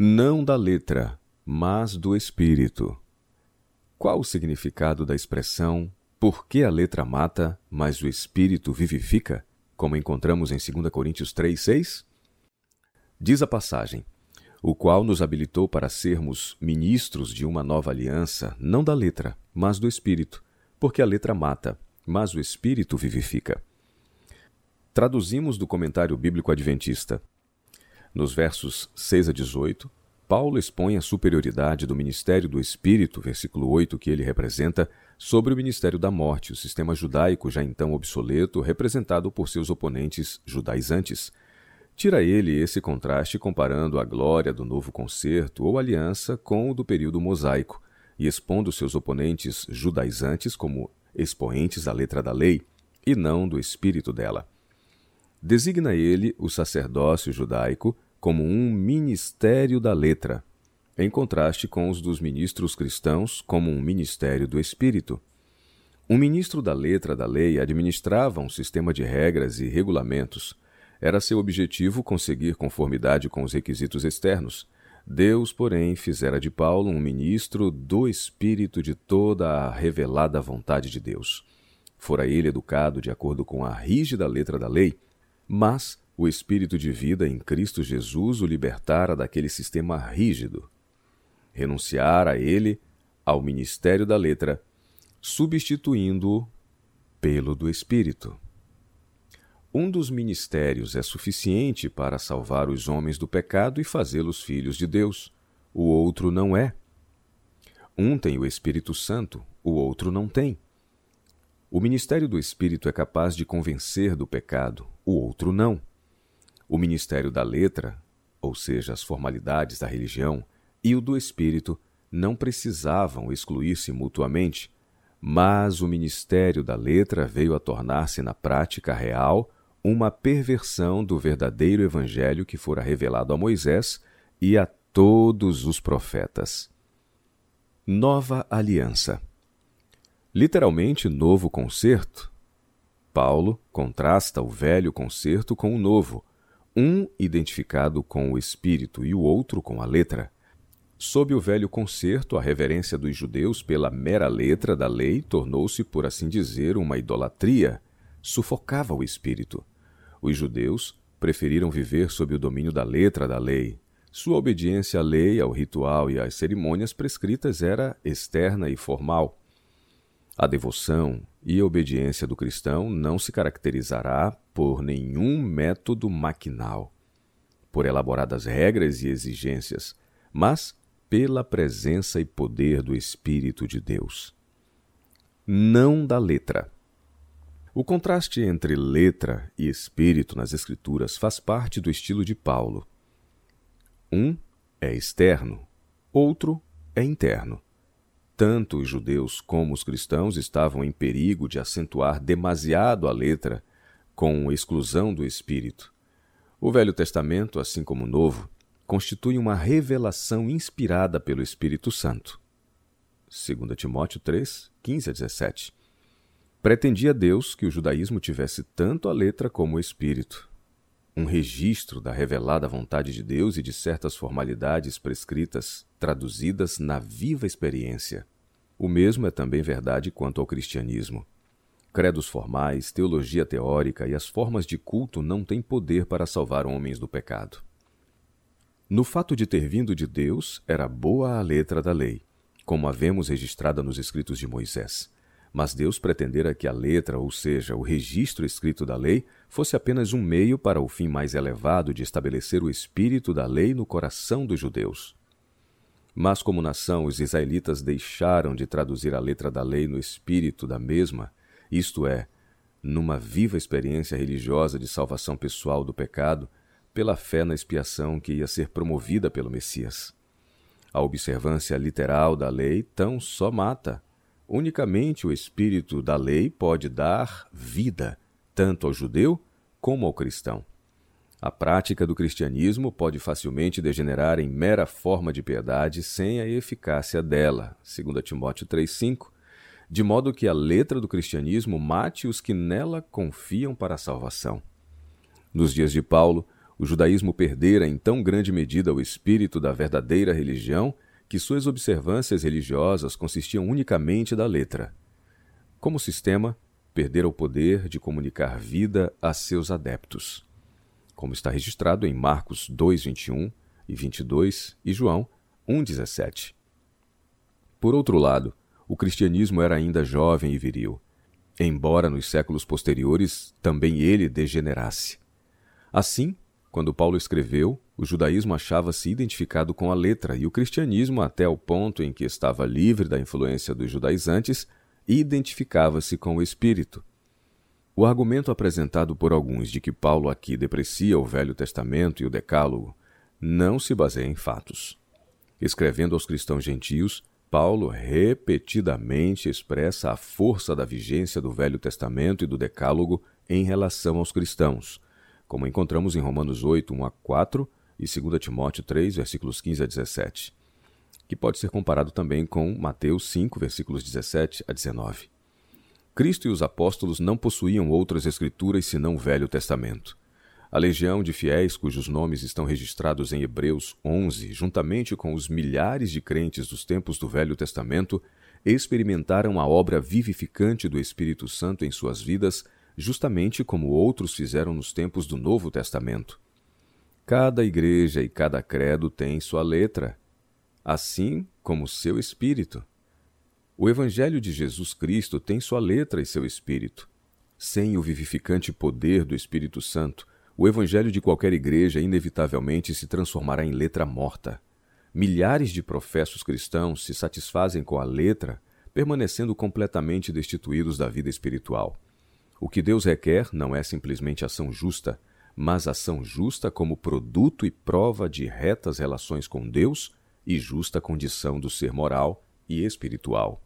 não da letra, mas do espírito. Qual o significado da expressão por que a letra mata, mas o espírito vivifica, como encontramos em 2 Coríntios 3, 6? Diz a passagem: o qual nos habilitou para sermos ministros de uma nova aliança, não da letra, mas do espírito, porque a letra mata, mas o espírito vivifica. Traduzimos do comentário bíblico adventista. Nos versos 6 a 18, Paulo expõe a superioridade do ministério do Espírito, versículo 8, que ele representa, sobre o ministério da morte, o sistema judaico já então obsoleto, representado por seus oponentes judaizantes. Tira ele esse contraste comparando a glória do novo concerto ou aliança com o do período mosaico, e expondo seus oponentes judaizantes como expoentes da letra da lei e não do espírito dela. Designa ele o sacerdócio judaico como um ministério da letra, em contraste com os dos ministros cristãos como um ministério do espírito. Um ministro da letra da lei administrava um sistema de regras e regulamentos. Era seu objetivo conseguir conformidade com os requisitos externos. Deus, porém, fizera de Paulo um ministro do espírito de toda a revelada vontade de Deus. Fora ele educado de acordo com a rígida letra da lei, mas o espírito de vida em Cristo Jesus o libertara daquele sistema rígido. Renunciar a ele, ao ministério da letra, substituindo-o pelo do espírito. Um dos ministérios é suficiente para salvar os homens do pecado e fazê-los filhos de Deus. O outro não é. Um tem o Espírito Santo, o outro não tem. O ministério do Espírito é capaz de convencer do pecado, o outro não. O ministério da letra, ou seja, as formalidades da religião, e o do espírito não precisavam excluir-se mutuamente, mas o ministério da letra veio a tornar-se na prática real uma perversão do verdadeiro evangelho que fora revelado a Moisés e a todos os profetas. Nova Aliança Literalmente, novo concerto. Paulo contrasta o velho concerto com o novo, um identificado com o espírito e o outro com a letra. Sob o velho concerto, a reverência dos judeus pela mera letra da lei tornou-se, por assim dizer, uma idolatria, sufocava o espírito. Os judeus preferiram viver sob o domínio da letra da lei. Sua obediência à lei, ao ritual e às cerimônias prescritas era externa e formal. A devoção e a obediência do cristão não se caracterizará por nenhum método maquinal, por elaboradas regras e exigências, mas pela presença e poder do Espírito de Deus. Não da letra. O contraste entre letra e espírito nas Escrituras faz parte do estilo de Paulo. Um é externo, outro é interno. Tanto os judeus como os cristãos estavam em perigo de acentuar demasiado a letra com exclusão do espírito. O Velho Testamento, assim como o Novo, constitui uma revelação inspirada pelo Espírito Santo. 2 Timóteo 3, 15 a 17. Pretendia Deus que o judaísmo tivesse tanto a letra como o espírito, um registro da revelada vontade de Deus e de certas formalidades prescritas, traduzidas na viva experiência. O mesmo é também verdade quanto ao cristianismo. Credos formais, teologia teórica e as formas de culto não têm poder para salvar homens do pecado. No fato de ter vindo de Deus, era boa a letra da lei, como a vemos registrada nos escritos de Moisés. Mas Deus pretendera que a letra, ou seja, o registro escrito da lei, fosse apenas um meio para o fim mais elevado de estabelecer o espírito da lei no coração dos judeus. Mas, como nação, os israelitas deixaram de traduzir a letra da lei no espírito da mesma, isto é, numa viva experiência religiosa de salvação pessoal do pecado, pela fé na expiação que ia ser promovida pelo Messias. A observância literal da lei tão só mata, Unicamente o espírito da lei pode dar vida, tanto ao judeu como ao cristão. A prática do cristianismo pode facilmente degenerar em mera forma de piedade sem a eficácia dela, 2 Timóteo 3,5, de modo que a letra do cristianismo mate os que nela confiam para a salvação. Nos dias de Paulo, O judaísmo perdera em tão grande medida o espírito da verdadeira religião que suas observâncias religiosas consistiam unicamente da letra. Como sistema, perdera o poder de comunicar vida a seus adeptos. Como está registrado em Marcos 2, 21 e 22 e João 1, 17. Por outro lado, o cristianismo era ainda jovem e viril, embora nos séculos posteriores também ele degenerasse. Assim, quando Paulo escreveu, o judaísmo achava-se identificado com a letra e o cristianismo, até o ponto em que estava livre da influência dos judaizantes, identificava-se com o espírito. O argumento apresentado por alguns de que Paulo aqui deprecia o Velho Testamento e o Decálogo não se baseia em fatos. Escrevendo aos cristãos gentios, Paulo repetidamente expressa a força da vigência do Velho Testamento e do Decálogo em relação aos cristãos, como encontramos em Romanos 8, 1 a 4 e 2 Timóteo 3, versículos 15 a 17, que pode ser comparado também com Mateus 5, versículos 17 a 19. Cristo e os apóstolos não possuíam outras escrituras senão o Velho Testamento. A legião de fiéis cujos nomes estão registrados em Hebreus 11, juntamente com os milhares de crentes dos tempos do Velho Testamento, experimentaram a obra vivificante do Espírito Santo em suas vidas justamente como outros fizeram nos tempos do Novo Testamento. Cada igreja e cada credo tem sua letra, assim como seu espírito. O Evangelho de Jesus Cristo tem sua letra e seu espírito. Sem o vivificante poder do Espírito Santo, o Evangelho de qualquer igreja inevitavelmente se transformará em letra morta. Milhares de professos cristãos se satisfazem com a letra, permanecendo completamente destituídos da vida espiritual. O que Deus requer não é simplesmente ação justa, mas ação justa como produto e prova de retas relações com Deus e justa condição do ser moral e espiritual.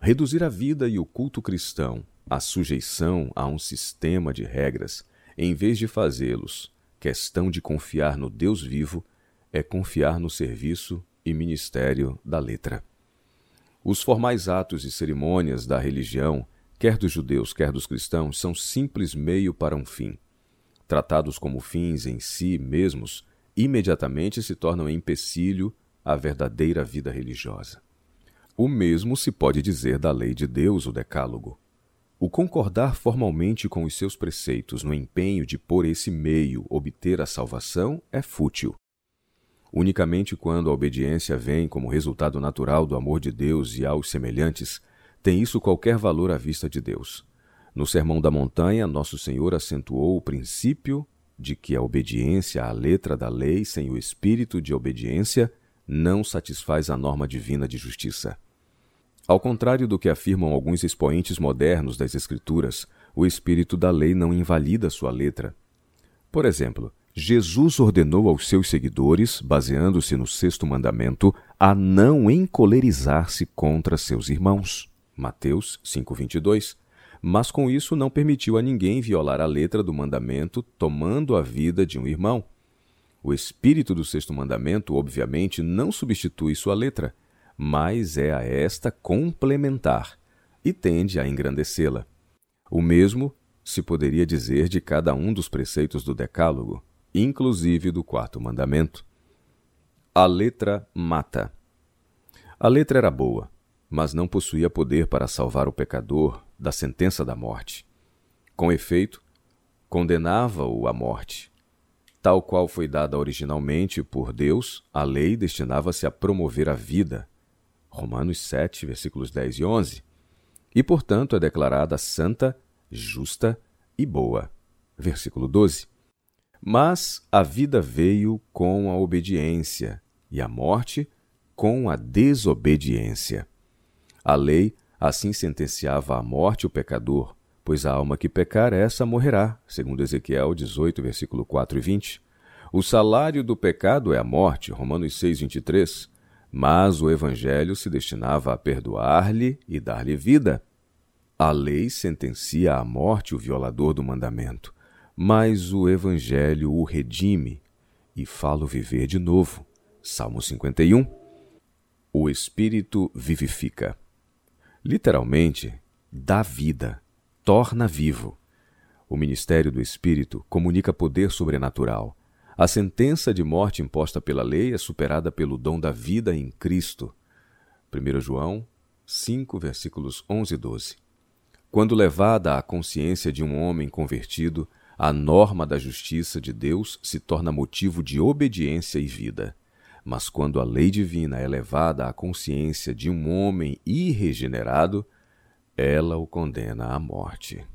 Reduzir a vida e o culto cristão à sujeição a um sistema de regras, em vez de fazê-los questão de confiar no Deus vivo, é confiar no serviço e ministério da letra. Os formais atos e cerimônias da religião quer dos judeus, quer dos cristãos, são simples meio para um fim. Tratados como fins em si mesmos, imediatamente se tornam empecilho à verdadeira vida religiosa. O mesmo se pode dizer da lei de Deus, o Decálogo. O concordar formalmente com os seus preceitos no empenho de por esse meio obter a salvação é fútil. Unicamente quando a obediência vem como resultado natural do amor de Deus e aos semelhantes, tem isso qualquer valor à vista de Deus. No Sermão da Montanha, Nosso Senhor acentuou o princípio de que a obediência à letra da lei sem o espírito de obediência não satisfaz a norma divina de justiça. Ao contrário do que afirmam alguns expoentes modernos das Escrituras, o espírito da lei não invalida sua letra. Por exemplo, Jesus ordenou aos seus seguidores, baseando-se no sexto mandamento, a não encolerizar-se contra seus irmãos. Mateus 5:22, mas com isso não permitiu a ninguém violar a letra do mandamento, tomando a vida de um irmão. O espírito do sexto mandamento, obviamente, não substitui sua letra, mas é a esta complementar e tende a engrandecê-la. O mesmo se poderia dizer de cada um dos preceitos do Decálogo, inclusive do quarto mandamento. A letra mata. A letra era boa, mas não possuía poder para salvar o pecador da sentença da morte. Com efeito, condenava-o à morte. Tal qual foi dada originalmente por Deus, a lei destinava-se a promover a vida. Romanos 7, versículos 10 e 11. E, portanto, é declarada santa, justa e boa. Versículo 12. Mas a vida veio com a obediência, e a morte com a desobediência. A lei assim sentenciava à morte o pecador, pois a alma que pecar, essa morrerá, segundo Ezequiel 18, versículo 4 e 20. O salário do pecado é a morte, Romanos 6, 23. Mas o Evangelho se destinava a perdoar-lhe e dar-lhe vida. A lei sentencia à morte o violador do mandamento, mas o Evangelho o redime e fala o viver de novo. Salmo 51. O Espírito vivifica. Literalmente, dá vida, torna vivo. O ministério do Espírito comunica poder sobrenatural, A sentença de morte imposta pela lei é superada pelo dom da vida em Cristo. 1 João 5, versículos 11 e 12. Quando levada à consciência de um homem convertido, a norma da justiça de Deus se torna motivo de obediência e vida. Mas quando a lei divina é levada à consciência de um homem irregenerado, ela o condena à morte.